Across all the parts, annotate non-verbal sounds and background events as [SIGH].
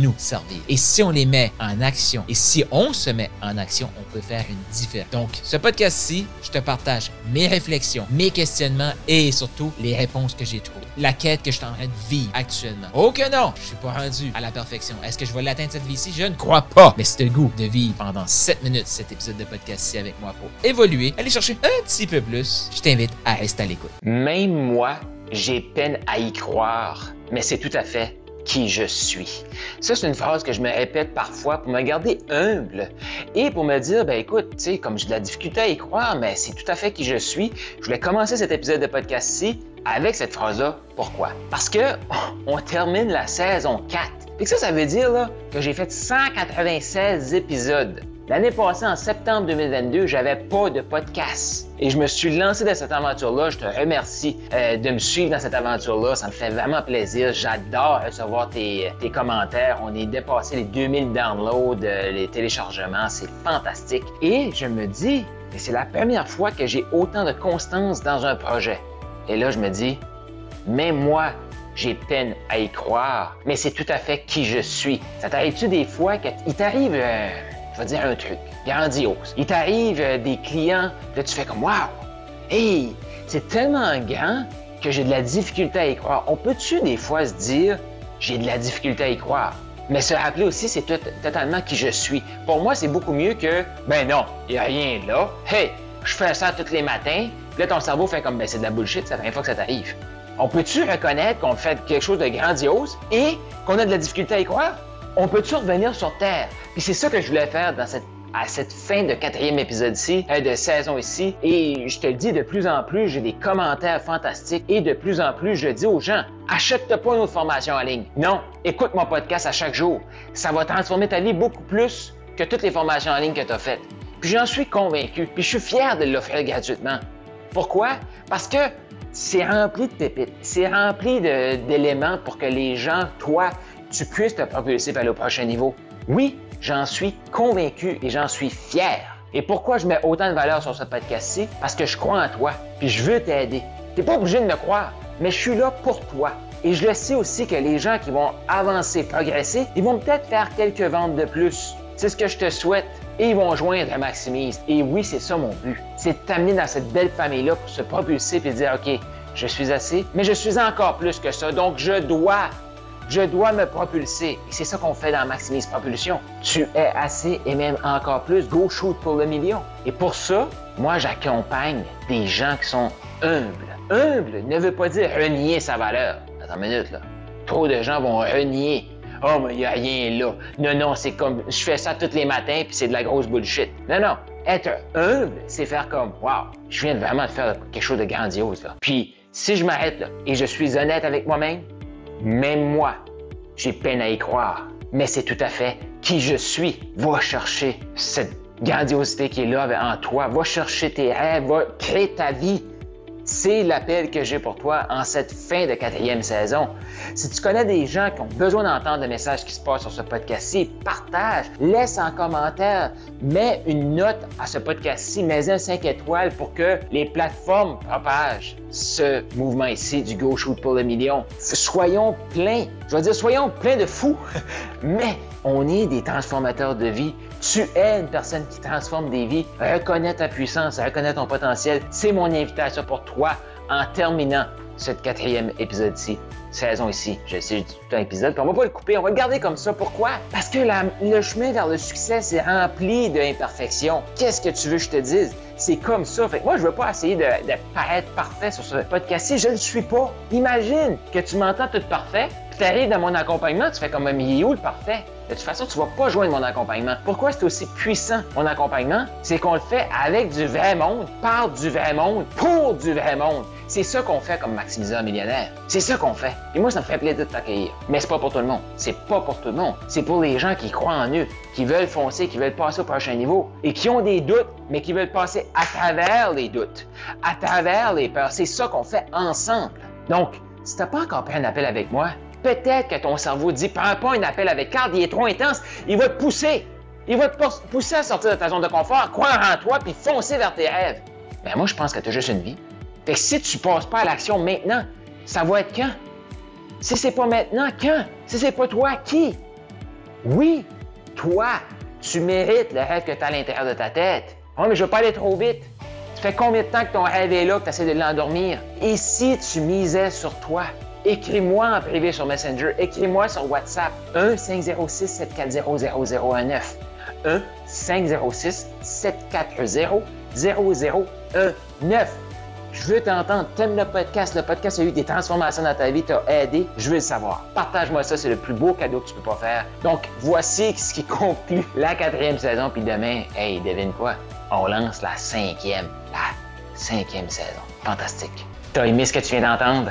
nous servir. Et si on les met en action, et si on se met en action, on peut faire une différence. Donc, ce podcast-ci, je te partage mes réflexions, mes questionnements et surtout les réponses que j'ai trouvées. La quête que je suis en train de vivre actuellement. Oh que non, je suis pas rendu à la perfection. Est-ce que je vais l'atteindre cette vie-ci? Je ne crois pas. Mais c'est le goût de vivre pendant 7 minutes cet épisode de podcast-ci avec moi pour évoluer, aller chercher un petit peu plus. Je t'invite à rester à l'écoute. Même moi, j'ai peine à y croire, mais c'est tout à fait qui je suis. Ça, c'est une phrase que je me répète parfois pour me garder humble et pour me dire, ben écoute, tu sais, comme j'ai de la difficulté à y croire, mais c'est tout à fait qui je suis. Je voulais commencer cet épisode de podcast-ci avec cette phrase-là. Pourquoi? Parce que [LAUGHS] on termine la saison 4. Et ça, ça veut dire là, que j'ai fait 196 épisodes. L'année passée, en septembre 2022, j'avais pas de podcast. Et je me suis lancé dans cette aventure-là. Je te remercie euh, de me suivre dans cette aventure-là. Ça me fait vraiment plaisir. J'adore recevoir tes, tes, commentaires. On est dépassé les 2000 downloads, euh, les téléchargements. C'est fantastique. Et je me dis, c'est la première fois que j'ai autant de constance dans un projet. Et là, je me dis, même moi, j'ai peine à y croire, mais c'est tout à fait qui je suis. Ça t'arrive-tu des fois qu'il t'arrive... Euh, vais dire un truc grandiose. Il t'arrive euh, des clients, là tu fais comme Waouh! Hey! C'est tellement grand que j'ai de la difficulté à y croire. On peut-tu des fois se dire j'ai de la difficulté à y croire? Mais se rappeler aussi, c'est totalement qui je suis. Pour moi, c'est beaucoup mieux que ben non, il n'y a rien là. Hey, je fais ça tous les matins. Puis là, ton cerveau fait comme ben c'est de la bullshit, c'est la première fois que ça t'arrive. On peut-tu reconnaître qu'on fait quelque chose de grandiose et qu'on a de la difficulté à y croire? On peut-tu revenir sur Terre? Puis c'est ça que je voulais faire à cette fin de quatrième épisode ici, euh, de saison ici. Et je te le dis, de plus en plus, j'ai des commentaires fantastiques et de plus en plus, je dis aux gens, achète-toi pas une autre formation en ligne. Non, écoute mon podcast à chaque jour. Ça va transformer ta vie beaucoup plus que toutes les formations en ligne que tu as faites. Puis j'en suis convaincu, puis je suis fier de l'offrir gratuitement. Pourquoi? Parce que c'est rempli de pépites, c'est rempli d'éléments pour que les gens, toi, tu puisses te propulser vers le prochain niveau. Oui, j'en suis convaincu et j'en suis fier. Et pourquoi je mets autant de valeur sur ce podcast-ci? Parce que je crois en toi, puis je veux t'aider. Tu n'es pas obligé de me croire, mais je suis là pour toi. Et je le sais aussi que les gens qui vont avancer, progresser, ils vont peut-être faire quelques ventes de plus. C'est ce que je te souhaite. Et ils vont joindre à Maximise. Et oui, c'est ça mon but. C'est de t'amener dans cette belle famille-là pour se propulser et dire, OK, je suis assez, mais je suis encore plus que ça. Donc, je dois je dois me propulser. Et c'est ça qu'on fait dans Maximise Propulsion. Tu es assez et même encore plus. Go shoot pour le million. Et pour ça, moi, j'accompagne des gens qui sont humbles. Humble ne veut pas dire renier sa valeur. Attends une minute, là. Trop de gens vont renier. Oh, mais il n'y a rien là. Non, non, c'est comme je fais ça tous les matins puis c'est de la grosse bullshit. Non, non. Être humble, c'est faire comme Wow, je viens vraiment de faire quelque chose de grandiose. Là. Puis, si je m'arrête là et je suis honnête avec moi-même, même moi, j'ai peine à y croire. Mais c'est tout à fait qui je suis. Va chercher cette grandiosité qui est là en toi. Va chercher tes rêves. Va créer ta vie. C'est l'appel que j'ai pour toi en cette fin de quatrième saison. Si tu connais des gens qui ont besoin d'entendre le message qui se passe sur ce podcast-ci, partage, laisse un commentaire, mets une note à ce podcast-ci, mets un 5 étoiles pour que les plateformes propagent ce mouvement ici du Go Shoot pour le million. Soyons pleins, je veux dire, soyons pleins de fous, [LAUGHS] mais on est des transformateurs de vie. Tu es une personne qui transforme des vies. Reconnais ta puissance, reconnais ton potentiel. C'est mon invitation pour toi en terminant ce quatrième épisode-ci, saison ici. Je sais, j'ai dit tout un épisode, puis on va pas le couper, on va le garder comme ça. Pourquoi? Parce que le chemin vers le succès, c'est rempli d'imperfections. Qu'est-ce que tu veux que je te dise? C'est comme ça. Fait que moi, je veux pas essayer de, paraître parfait sur ce podcast-ci. Je ne suis pas. Imagine que tu m'entends tout parfait, tu arrives dans mon accompagnement, tu fais comme un où le parfait? De toute façon, tu vas pas joindre mon accompagnement. Pourquoi c'est aussi puissant, mon accompagnement? C'est qu'on le fait avec du vrai monde, par du vrai monde, pour du vrai monde. C'est ça qu'on fait comme maximiseur millionnaire. C'est ça qu'on fait. Et moi, ça me fait plaisir de t'accueillir. Mais c'est pas pour tout le monde. C'est pas pour tout le monde. C'est pour les gens qui croient en eux, qui veulent foncer, qui veulent passer au prochain niveau et qui ont des doutes, mais qui veulent passer à travers les doutes, à travers les peurs. C'est ça qu'on fait ensemble. Donc, si tu n'as pas encore pris un appel avec moi, peut-être que ton cerveau dit Prends pas un appel avec Carl, il est trop intense, il va te pousser. Il va te pousser à sortir de ta zone de confort, croire en toi, puis foncer vers tes rêves. Mais ben, moi, je pense que tu as juste une vie. Fait que si tu passes pas à l'action maintenant, ça va être quand? Si c'est pas maintenant, quand? Si c'est pas toi, qui? Oui, toi, tu mérites le rêve que tu as à l'intérieur de ta tête. Oh, mais je veux pas aller trop vite. Ça fait combien de temps que ton rêve est là, que tu essaies de l'endormir? Et si tu misais sur toi? Écris-moi en privé sur Messenger, écris-moi sur WhatsApp 1-506-740-0019. 1-506-740-0019. Je veux t'entendre. T'aimes le podcast. Le podcast a eu des transformations dans ta vie, t'a aidé. Je veux le savoir. Partage-moi ça. C'est le plus beau cadeau que tu peux pas faire. Donc, voici ce qui conclut la quatrième saison. Puis demain, hey, devine quoi? On lance la cinquième. La cinquième saison. Fantastique. T'as aimé ce que tu viens d'entendre?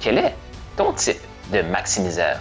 quel est ton type de maximiseur?